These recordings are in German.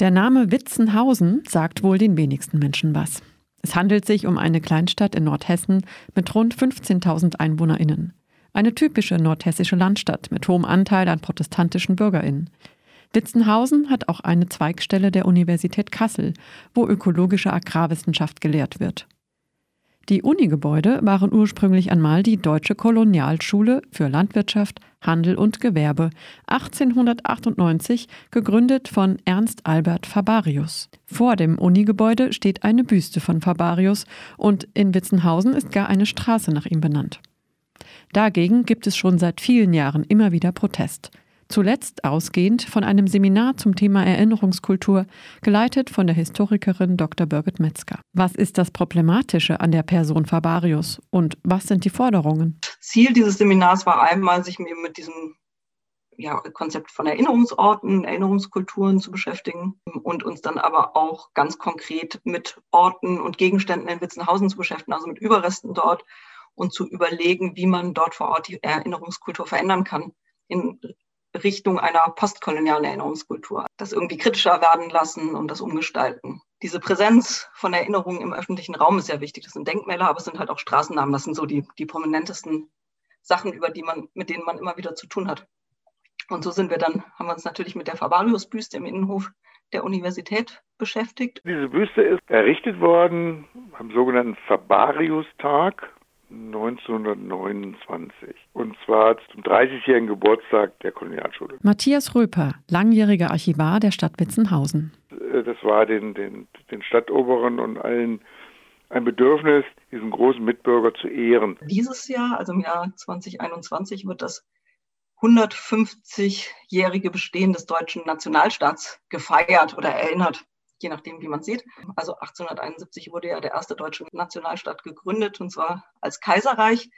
Der Name Witzenhausen sagt wohl den wenigsten Menschen was. Es handelt sich um eine Kleinstadt in Nordhessen mit rund 15.000 EinwohnerInnen. Eine typische nordhessische Landstadt mit hohem Anteil an protestantischen BürgerInnen. Witzenhausen hat auch eine Zweigstelle der Universität Kassel, wo ökologische Agrarwissenschaft gelehrt wird. Die Unigebäude waren ursprünglich einmal die Deutsche Kolonialschule für Landwirtschaft, Handel und Gewerbe, 1898 gegründet von Ernst Albert Fabarius. Vor dem Unigebäude steht eine Büste von Fabarius und in Witzenhausen ist gar eine Straße nach ihm benannt. Dagegen gibt es schon seit vielen Jahren immer wieder Protest. Zuletzt ausgehend von einem Seminar zum Thema Erinnerungskultur, geleitet von der Historikerin Dr. Birgit Metzger. Was ist das Problematische an der Person Fabarius und was sind die Forderungen? Ziel dieses Seminars war einmal, sich mit diesem ja, Konzept von Erinnerungsorten, Erinnerungskulturen zu beschäftigen und uns dann aber auch ganz konkret mit Orten und Gegenständen in Witzenhausen zu beschäftigen, also mit Überresten dort und zu überlegen, wie man dort vor Ort die Erinnerungskultur verändern kann in Richtung einer postkolonialen Erinnerungskultur. Das irgendwie kritischer werden lassen und das umgestalten. Diese Präsenz von Erinnerungen im öffentlichen Raum ist sehr wichtig. Das sind Denkmäler, aber es sind halt auch Straßennamen. Das sind so die, die prominentesten Sachen, über die man, mit denen man immer wieder zu tun hat. Und so sind wir dann, haben wir uns natürlich mit der Fabarius-Büste im Innenhof der Universität beschäftigt. Diese Büste ist errichtet worden am sogenannten Fabarius-Tag 1929. Und zwar zum 30-jährigen Geburtstag der Kolonialschule. Matthias Röper, langjähriger Archivar der Stadt Witzenhausen. Äh, das war den, den, den Stadtoberen und allen ein Bedürfnis, diesen großen Mitbürger zu ehren. Dieses Jahr, also im Jahr 2021, wird das 150-jährige Bestehen des deutschen Nationalstaats gefeiert oder erinnert je nachdem, wie man sieht. Also 1871 wurde ja der erste deutsche Nationalstaat gegründet, und zwar als Kaiserreich.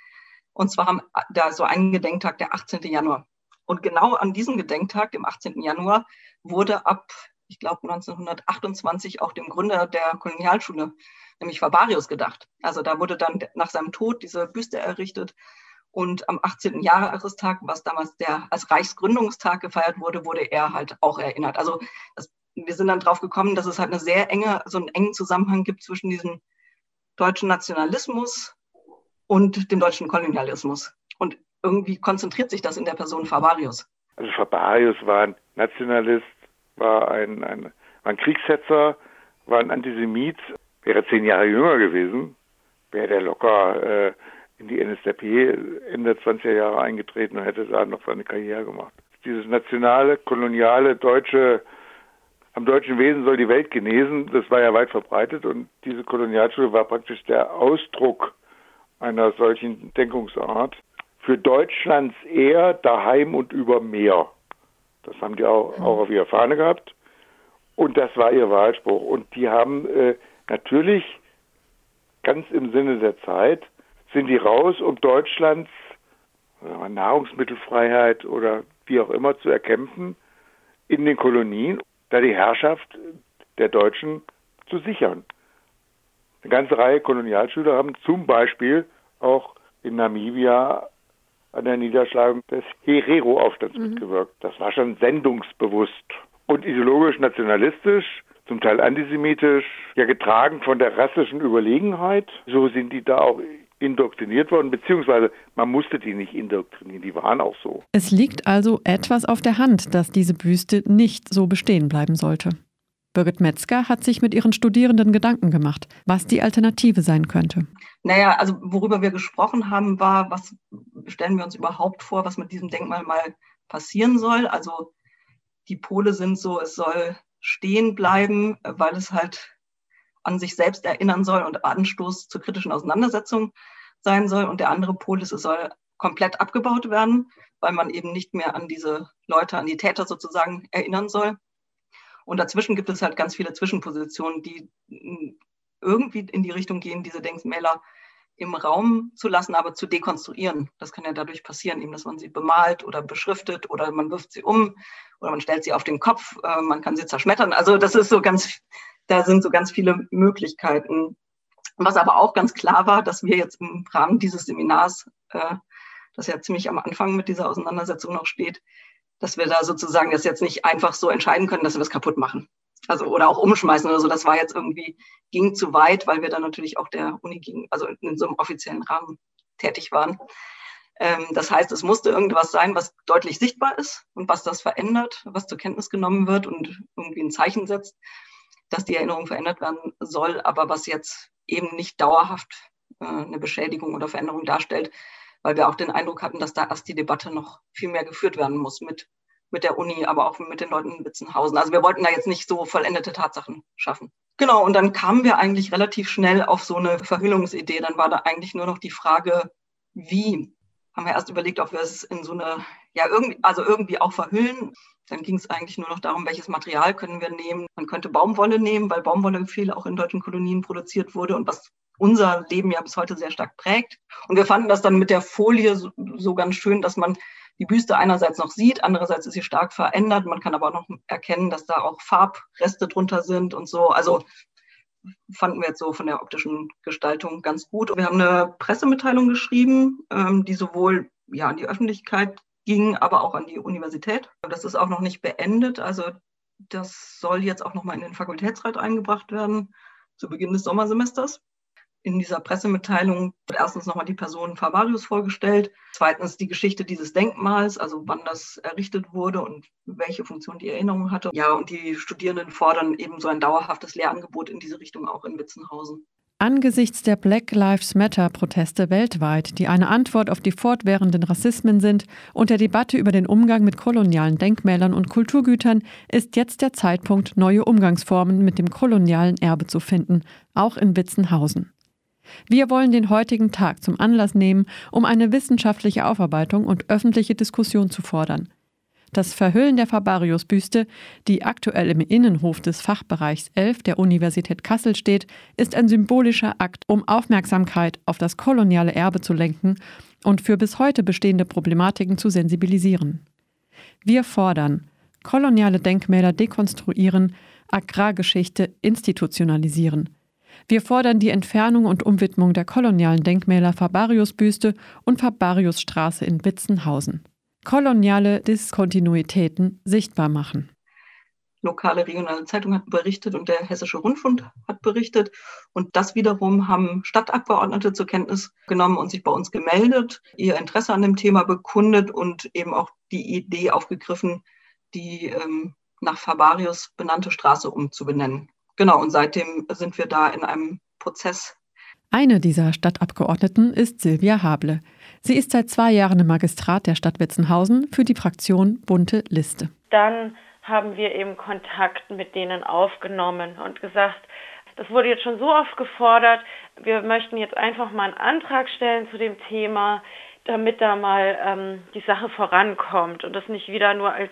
Und zwar haben da so einen Gedenktag, der 18. Januar. Und genau an diesem Gedenktag, dem 18. Januar, wurde ab, ich glaube, 1928 auch dem Gründer der Kolonialschule, nämlich Fabarius, gedacht. Also da wurde dann nach seinem Tod diese Büste errichtet. Und am 18. Jahrestag, was damals der als Reichsgründungstag gefeiert wurde, wurde er halt auch erinnert. Also das wir sind dann drauf gekommen, dass es halt eine sehr enge, so einen engen Zusammenhang gibt zwischen diesem deutschen Nationalismus und dem deutschen Kolonialismus. Und irgendwie konzentriert sich das in der Person Fabarius. Also Fabarius war ein Nationalist, war ein, ein, war ein Kriegshetzer, war ein Antisemit, wäre zehn Jahre jünger gewesen, wäre der locker äh, in die NSDAP Ende 20er Jahre eingetreten und hätte da noch seine Karriere gemacht. Dieses nationale, koloniale, deutsche am deutschen Wesen soll die Welt genesen. Das war ja weit verbreitet und diese Kolonialschule war praktisch der Ausdruck einer solchen Denkungsart. Für Deutschlands eher daheim und über Meer. Das haben die auch, auch auf ihrer Fahne gehabt. Und das war ihr Wahlspruch. Und die haben äh, natürlich ganz im Sinne der Zeit, sind die raus, um Deutschlands Nahrungsmittelfreiheit oder wie auch immer zu erkämpfen in den Kolonien da die Herrschaft der Deutschen zu sichern. Eine ganze Reihe Kolonialschüler haben zum Beispiel auch in Namibia an der Niederschlagung des Herero-Aufstands mhm. mitgewirkt. Das war schon sendungsbewusst und ideologisch nationalistisch, zum Teil antisemitisch, ja getragen von der rassischen Überlegenheit. So sind die da auch indoktriniert worden, beziehungsweise man musste die nicht indoktrinieren, die waren auch so. Es liegt also etwas auf der Hand, dass diese Büste nicht so bestehen bleiben sollte. Birgit Metzger hat sich mit ihren Studierenden Gedanken gemacht, was die Alternative sein könnte. Naja, also worüber wir gesprochen haben, war, was stellen wir uns überhaupt vor, was mit diesem Denkmal mal passieren soll. Also die Pole sind so, es soll stehen bleiben, weil es halt an sich selbst erinnern soll und Anstoß zur kritischen Auseinandersetzung sein soll. Und der andere Pol ist, es soll komplett abgebaut werden, weil man eben nicht mehr an diese Leute, an die Täter sozusagen erinnern soll. Und dazwischen gibt es halt ganz viele Zwischenpositionen, die irgendwie in die Richtung gehen, diese Denkmäler im Raum zu lassen, aber zu dekonstruieren. Das kann ja dadurch passieren, eben, dass man sie bemalt oder beschriftet oder man wirft sie um oder man stellt sie auf den Kopf, äh, man kann sie zerschmettern. Also das ist so ganz da sind so ganz viele Möglichkeiten. Was aber auch ganz klar war, dass wir jetzt im Rahmen dieses Seminars, äh, das ja ziemlich am Anfang mit dieser Auseinandersetzung noch steht, dass wir da sozusagen das jetzt nicht einfach so entscheiden können, dass wir das kaputt machen. Also oder auch umschmeißen oder so. Das war jetzt irgendwie, ging zu weit, weil wir dann natürlich auch der Uni ging, also in so einem offiziellen Rahmen tätig waren. Ähm, das heißt, es musste irgendwas sein, was deutlich sichtbar ist und was das verändert, was zur Kenntnis genommen wird und irgendwie ein Zeichen setzt, dass die Erinnerung verändert werden soll, aber was jetzt eben nicht dauerhaft äh, eine Beschädigung oder Veränderung darstellt, weil wir auch den Eindruck hatten, dass da erst die Debatte noch viel mehr geführt werden muss mit, mit der Uni, aber auch mit den Leuten in Witzenhausen. Also wir wollten da jetzt nicht so vollendete Tatsachen schaffen. Genau, und dann kamen wir eigentlich relativ schnell auf so eine Verhüllungsidee. Dann war da eigentlich nur noch die Frage, wie haben wir erst überlegt, ob wir es in so eine, ja, irgendwie, also irgendwie auch verhüllen. Dann ging es eigentlich nur noch darum, welches Material können wir nehmen. Man könnte Baumwolle nehmen, weil Baumwolle viel auch in deutschen Kolonien produziert wurde und was unser Leben ja bis heute sehr stark prägt. Und wir fanden das dann mit der Folie so, so ganz schön, dass man die Büste einerseits noch sieht, andererseits ist sie stark verändert. Man kann aber auch noch erkennen, dass da auch Farbreste drunter sind und so. Also fanden wir jetzt so von der optischen Gestaltung ganz gut. Wir haben eine Pressemitteilung geschrieben, ähm, die sowohl ja an die Öffentlichkeit ging, aber auch an die Universität. Das ist auch noch nicht beendet. Also das soll jetzt auch noch mal in den Fakultätsrat eingebracht werden zu Beginn des Sommersemesters in dieser Pressemitteilung wird erstens nochmal die Person Favarius vorgestellt, zweitens die Geschichte dieses Denkmals, also wann das errichtet wurde und welche Funktion die Erinnerung hatte. Ja, und die Studierenden fordern eben so ein dauerhaftes Lehrangebot in diese Richtung auch in Witzenhausen. Angesichts der Black Lives Matter-Proteste weltweit, die eine Antwort auf die fortwährenden Rassismen sind, und der Debatte über den Umgang mit kolonialen Denkmälern und Kulturgütern, ist jetzt der Zeitpunkt, neue Umgangsformen mit dem kolonialen Erbe zu finden, auch in Witzenhausen. Wir wollen den heutigen Tag zum Anlass nehmen, um eine wissenschaftliche Aufarbeitung und öffentliche Diskussion zu fordern. Das Verhüllen der Fabarius-Büste, die aktuell im Innenhof des Fachbereichs 11 der Universität Kassel steht, ist ein symbolischer Akt, um Aufmerksamkeit auf das koloniale Erbe zu lenken und für bis heute bestehende Problematiken zu sensibilisieren. Wir fordern koloniale Denkmäler dekonstruieren, Agrargeschichte institutionalisieren, wir fordern die Entfernung und Umwidmung der kolonialen Denkmäler Fabarius-Büste und Fabariusstraße in Witzenhausen. Koloniale Diskontinuitäten sichtbar machen. Lokale regionale Zeitung hat berichtet und der Hessische Rundfunk hat berichtet. Und das wiederum haben Stadtabgeordnete zur Kenntnis genommen und sich bei uns gemeldet, ihr Interesse an dem Thema bekundet und eben auch die Idee aufgegriffen, die ähm, nach Fabarius benannte Straße umzubenennen. Genau, und seitdem sind wir da in einem Prozess. Eine dieser Stadtabgeordneten ist Silvia Hable. Sie ist seit zwei Jahren im Magistrat der Stadt Witzenhausen für die Fraktion Bunte Liste. Dann haben wir eben Kontakt mit denen aufgenommen und gesagt, das wurde jetzt schon so oft gefordert, wir möchten jetzt einfach mal einen Antrag stellen zu dem Thema, damit da mal ähm, die Sache vorankommt und das nicht wieder nur als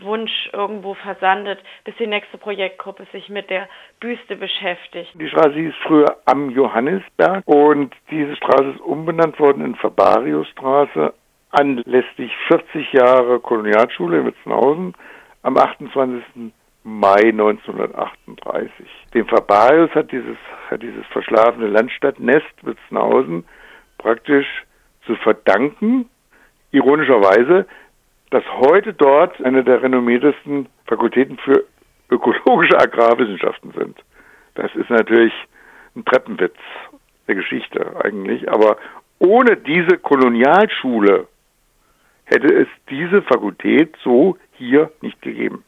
Wunsch irgendwo versandet, bis die nächste Projektgruppe sich mit der Büste beschäftigt. Die Straße hieß früher am Johannisberg und diese Straße ist umbenannt worden in Fabariusstraße anlässlich 40 Jahre Kolonialschule in Witzenhausen am 28. Mai 1938. Dem Fabarius hat dieses, hat dieses verschlafene Landstadtnest Witzenhausen praktisch zu verdanken, ironischerweise, dass heute dort eine der renommiertesten Fakultäten für ökologische Agrarwissenschaften sind. Das ist natürlich ein Treppenwitz der Geschichte eigentlich, aber ohne diese Kolonialschule hätte es diese Fakultät so hier nicht gegeben.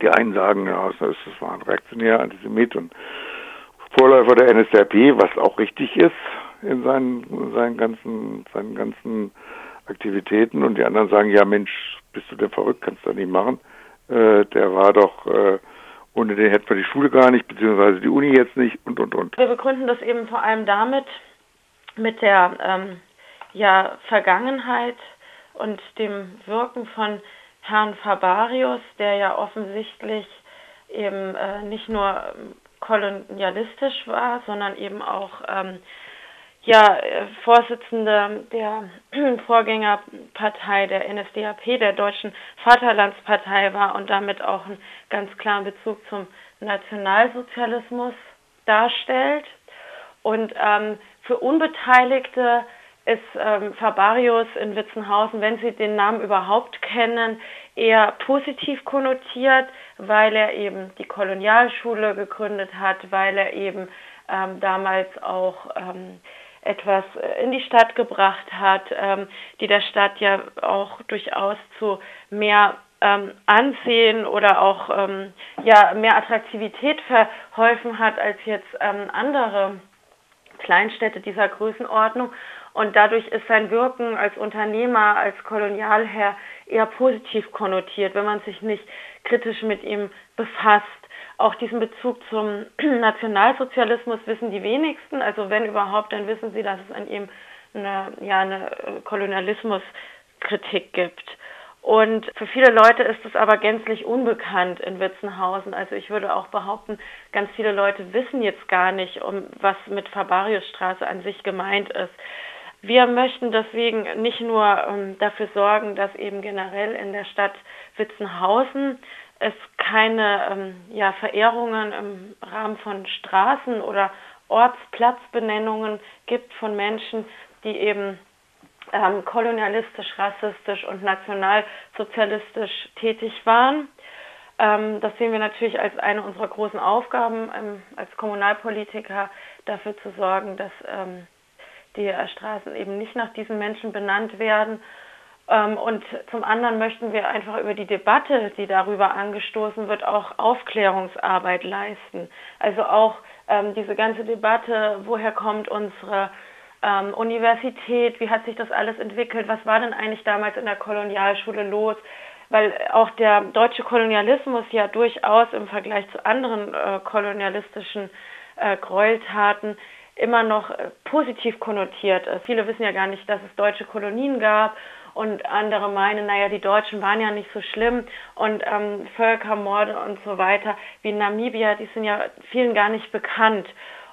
Die einen sagen, ja, das war ein reaktionärer Antisemit und Vorläufer der NSDAP, was auch richtig ist in seinen, seinen ganzen, seinen ganzen Aktivitäten und die anderen sagen, ja Mensch, bist du denn verrückt, kannst du nicht machen. Äh, der war doch, äh, ohne den hätten wir die Schule gar nicht, beziehungsweise die Uni jetzt nicht und, und, und. Wir begründen das eben vor allem damit, mit der ähm, ja, Vergangenheit und dem Wirken von Herrn Fabarius, der ja offensichtlich eben äh, nicht nur kolonialistisch war, sondern eben auch ähm, ja, äh, Vorsitzende der Vorgängerpartei der NSDAP, der Deutschen Vaterlandspartei war und damit auch einen ganz klaren Bezug zum Nationalsozialismus darstellt. Und ähm, für Unbeteiligte ist ähm, Fabarius in Witzenhausen, wenn Sie den Namen überhaupt kennen, eher positiv konnotiert, weil er eben die Kolonialschule gegründet hat, weil er eben ähm, damals auch ähm, etwas in die Stadt gebracht hat, ähm, die der Stadt ja auch durchaus zu mehr ähm, Ansehen oder auch ähm, ja, mehr Attraktivität verholfen hat als jetzt ähm, andere Kleinstädte dieser Größenordnung. Und dadurch ist sein Wirken als Unternehmer, als Kolonialherr eher positiv konnotiert, wenn man sich nicht kritisch mit ihm befasst. Auch diesen Bezug zum Nationalsozialismus wissen die wenigsten. Also wenn überhaupt, dann wissen sie, dass es an ihm eine, ja, eine Kolonialismuskritik gibt. Und für viele Leute ist es aber gänzlich unbekannt in Witzenhausen. Also ich würde auch behaupten, ganz viele Leute wissen jetzt gar nicht, um was mit Fabariusstraße an sich gemeint ist. Wir möchten deswegen nicht nur ähm, dafür sorgen, dass eben generell in der Stadt Witzenhausen es keine ähm, ja, Verehrungen im Rahmen von Straßen oder Ortsplatzbenennungen gibt von Menschen, die eben ähm, kolonialistisch, rassistisch und nationalsozialistisch tätig waren. Ähm, das sehen wir natürlich als eine unserer großen Aufgaben ähm, als Kommunalpolitiker, dafür zu sorgen, dass ähm, die Straßen eben nicht nach diesen Menschen benannt werden. Ähm, und zum anderen möchten wir einfach über die Debatte, die darüber angestoßen wird, auch Aufklärungsarbeit leisten. Also auch ähm, diese ganze Debatte, woher kommt unsere ähm, Universität, wie hat sich das alles entwickelt, was war denn eigentlich damals in der Kolonialschule los, weil auch der deutsche Kolonialismus ja durchaus im Vergleich zu anderen äh, kolonialistischen äh, Gräueltaten immer noch äh, positiv konnotiert ist. Viele wissen ja gar nicht, dass es deutsche Kolonien gab und andere meinen, naja, die Deutschen waren ja nicht so schlimm und ähm, Völkermorde und so weiter wie Namibia, die sind ja vielen gar nicht bekannt.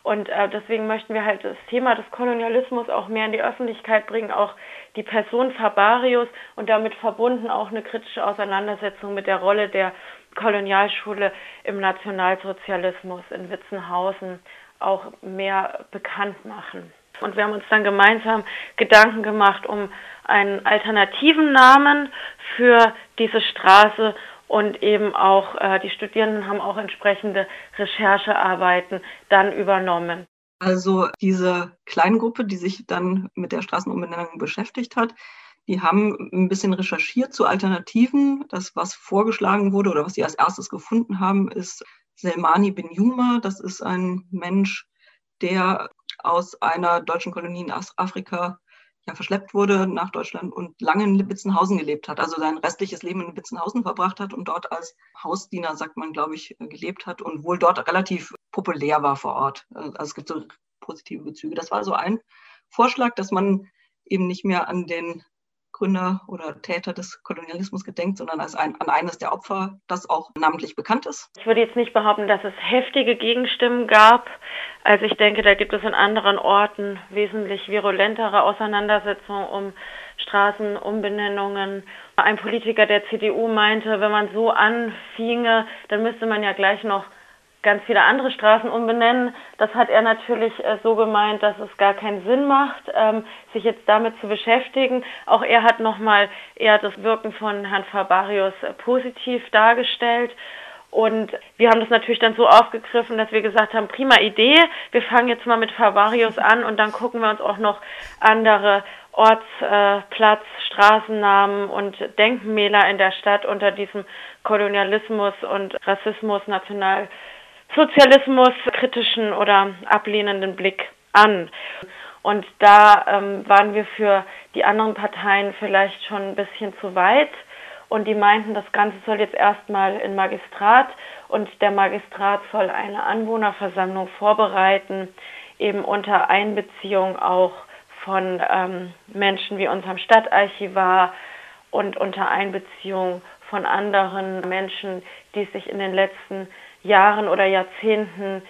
Und äh, deswegen möchten wir halt das Thema des Kolonialismus auch mehr in die Öffentlichkeit bringen, auch die Person Fabarius und damit verbunden auch eine kritische Auseinandersetzung mit der Rolle der Kolonialschule im Nationalsozialismus in Witzenhausen auch mehr bekannt machen. Und wir haben uns dann gemeinsam Gedanken gemacht um einen alternativen Namen für diese Straße und eben auch äh, die Studierenden haben auch entsprechende Recherchearbeiten dann übernommen. Also diese Kleingruppe, die sich dann mit der Straßenumbenennung beschäftigt hat, die haben ein bisschen recherchiert zu Alternativen. Das, was vorgeschlagen wurde oder was sie als erstes gefunden haben, ist Selmani bin Yuma. Das ist ein Mensch, der aus einer deutschen Kolonie in Afrika ja, verschleppt wurde nach Deutschland und lange in Lipitzenhausen gelebt hat, also sein restliches Leben in Lipitzenhausen verbracht hat und dort als Hausdiener, sagt man, glaube ich, gelebt hat und wohl dort relativ populär war vor Ort. Also es gibt so positive Bezüge. Das war so ein Vorschlag, dass man eben nicht mehr an den Gründer oder Täter des Kolonialismus gedenkt, sondern als ein, an eines der Opfer, das auch namentlich bekannt ist? Ich würde jetzt nicht behaupten, dass es heftige Gegenstimmen gab. Also ich denke, da gibt es in anderen Orten wesentlich virulentere Auseinandersetzungen um Straßenumbenennungen. Ein Politiker der CDU meinte, wenn man so anfinge, dann müsste man ja gleich noch ganz viele andere Straßen umbenennen. Das hat er natürlich äh, so gemeint, dass es gar keinen Sinn macht, ähm, sich jetzt damit zu beschäftigen. Auch er hat nochmal eher das Wirken von Herrn Fabarius äh, positiv dargestellt. Und wir haben das natürlich dann so aufgegriffen, dass wir gesagt haben, prima Idee, wir fangen jetzt mal mit Fabarius an und dann gucken wir uns auch noch andere Ortsplatz, äh, Straßennamen und Denkmäler in der Stadt unter diesem Kolonialismus und Rassismus, National Sozialismus kritischen oder ablehnenden Blick an. Und da ähm, waren wir für die anderen Parteien vielleicht schon ein bisschen zu weit. Und die meinten, das Ganze soll jetzt erstmal in Magistrat und der Magistrat soll eine Anwohnerversammlung vorbereiten, eben unter Einbeziehung auch von ähm, Menschen wie unserem Stadtarchivar und unter Einbeziehung von anderen Menschen, die sich in den letzten Jahren oder Jahrzehnten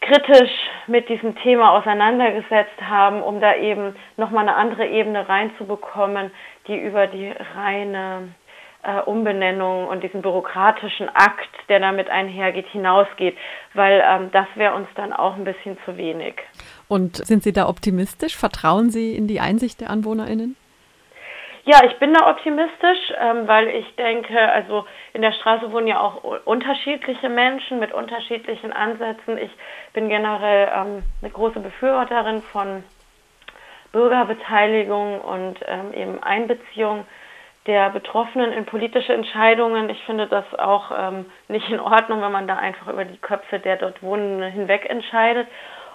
kritisch mit diesem Thema auseinandergesetzt haben, um da eben nochmal eine andere Ebene reinzubekommen, die über die reine äh, Umbenennung und diesen bürokratischen Akt, der damit einhergeht, hinausgeht, weil ähm, das wäre uns dann auch ein bisschen zu wenig. Und sind Sie da optimistisch? Vertrauen Sie in die Einsicht der AnwohnerInnen? Ja, ich bin da optimistisch, ähm, weil ich denke, also in der Straße wohnen ja auch unterschiedliche Menschen mit unterschiedlichen Ansätzen. Ich bin generell ähm, eine große Befürworterin von Bürgerbeteiligung und ähm, eben Einbeziehung der Betroffenen in politische Entscheidungen. Ich finde das auch ähm, nicht in Ordnung, wenn man da einfach über die Köpfe der dort Wohnenden hinweg entscheidet.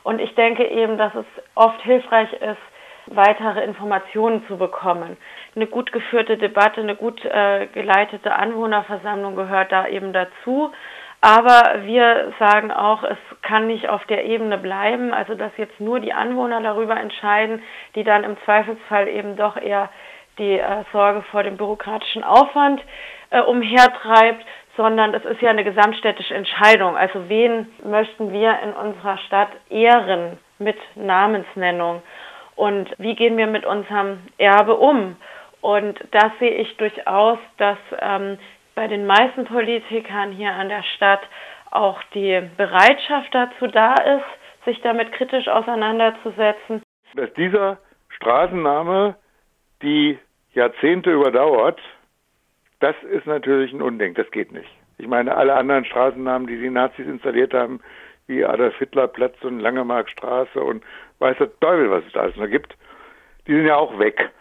Und ich denke eben, dass es oft hilfreich ist, weitere Informationen zu bekommen. Eine gut geführte Debatte, eine gut äh, geleitete Anwohnerversammlung gehört da eben dazu. Aber wir sagen auch, es kann nicht auf der Ebene bleiben, also dass jetzt nur die Anwohner darüber entscheiden, die dann im Zweifelsfall eben doch eher die äh, Sorge vor dem bürokratischen Aufwand äh, umhertreibt, sondern es ist ja eine gesamtstädtische Entscheidung. Also wen möchten wir in unserer Stadt ehren mit Namensnennung? Und wie gehen wir mit unserem Erbe um. Und das sehe ich durchaus, dass ähm, bei den meisten Politikern hier an der Stadt auch die Bereitschaft dazu da ist, sich damit kritisch auseinanderzusetzen. Dass dieser Straßenname die Jahrzehnte überdauert, das ist natürlich ein Unding, das geht nicht. Ich meine, alle anderen Straßennamen, die die Nazis installiert haben, wie Adolf Hitler Platz und Langemarkstraße und weiß der Teufel, was es da alles noch gibt, die sind ja auch weg.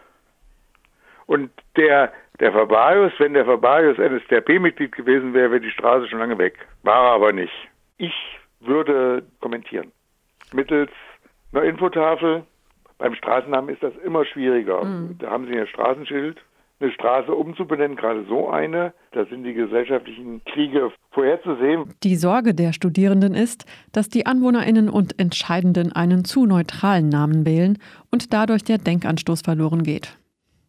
Und der, der Fabarius, wenn der Fabarius NSDAP-Mitglied gewesen wäre, wäre die Straße schon lange weg. War er aber nicht. Ich würde kommentieren. Mittels einer Infotafel. Beim Straßennamen ist das immer schwieriger. Mhm. Da haben Sie ein Straßenschild, eine Straße umzubenennen, gerade so eine. Da sind die gesellschaftlichen Kriege vorherzusehen. Die Sorge der Studierenden ist, dass die Anwohnerinnen und Entscheidenden einen zu neutralen Namen wählen und dadurch der Denkanstoß verloren geht.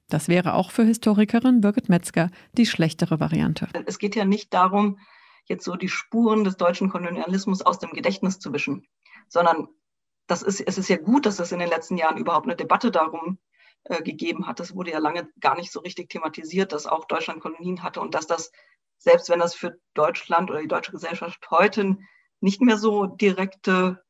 Das wäre auch für Historikerin Birgit Metzger die schlechtere Variante. Es geht ja nicht darum, jetzt so die Spuren des deutschen Kolonialismus aus dem Gedächtnis zu wischen, sondern das ist, es ist ja gut, dass es in den letzten Jahren überhaupt eine Debatte darum äh, gegeben hat. Das wurde ja lange gar nicht so richtig thematisiert, dass auch Deutschland Kolonien hatte und dass das, selbst wenn das für Deutschland oder die deutsche Gesellschaft heute nicht mehr so direkte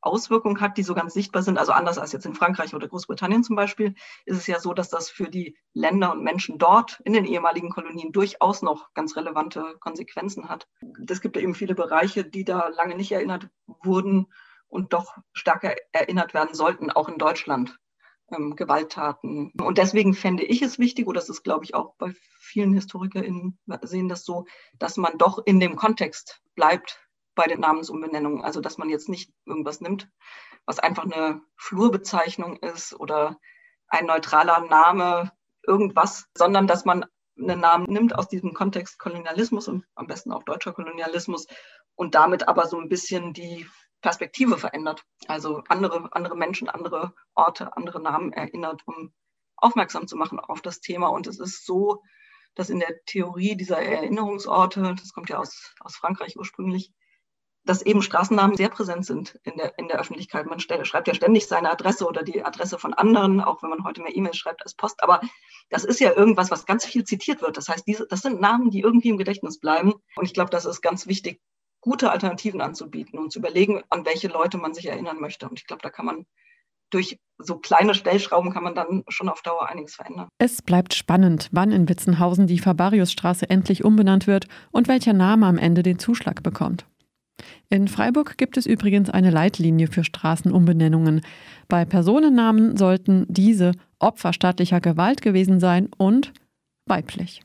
Auswirkungen hat, die so ganz sichtbar sind, also anders als jetzt in Frankreich oder Großbritannien zum Beispiel, ist es ja so, dass das für die Länder und Menschen dort in den ehemaligen Kolonien durchaus noch ganz relevante Konsequenzen hat. Es gibt ja eben viele Bereiche, die da lange nicht erinnert wurden und doch stärker erinnert werden sollten, auch in Deutschland ähm, Gewalttaten. Und deswegen fände ich es wichtig, oder das ist, glaube ich, auch bei vielen HistorikerInnen sehen das so, dass man doch in dem Kontext bleibt bei den Namensumbenennungen. Also, dass man jetzt nicht irgendwas nimmt, was einfach eine Flurbezeichnung ist oder ein neutraler Name, irgendwas, sondern dass man einen Namen nimmt aus diesem Kontext Kolonialismus und am besten auch deutscher Kolonialismus und damit aber so ein bisschen die Perspektive verändert. Also andere, andere Menschen, andere Orte, andere Namen erinnert, um aufmerksam zu machen auf das Thema. Und es ist so, dass in der Theorie dieser Erinnerungsorte, das kommt ja aus, aus Frankreich ursprünglich, dass eben Straßennamen sehr präsent sind in der, in der Öffentlichkeit. Man schreibt ja ständig seine Adresse oder die Adresse von anderen, auch wenn man heute mehr E-Mails schreibt als Post. Aber das ist ja irgendwas, was ganz viel zitiert wird. Das heißt, diese, das sind Namen, die irgendwie im Gedächtnis bleiben. Und ich glaube, das ist ganz wichtig, gute Alternativen anzubieten und zu überlegen, an welche Leute man sich erinnern möchte. Und ich glaube, da kann man durch so kleine Stellschrauben kann man dann schon auf Dauer einiges verändern. Es bleibt spannend, wann in Witzenhausen die Fabariusstraße endlich umbenannt wird und welcher Name am Ende den Zuschlag bekommt. In Freiburg gibt es übrigens eine Leitlinie für Straßenumbenennungen. Bei Personennamen sollten diese Opfer staatlicher Gewalt gewesen sein und weiblich.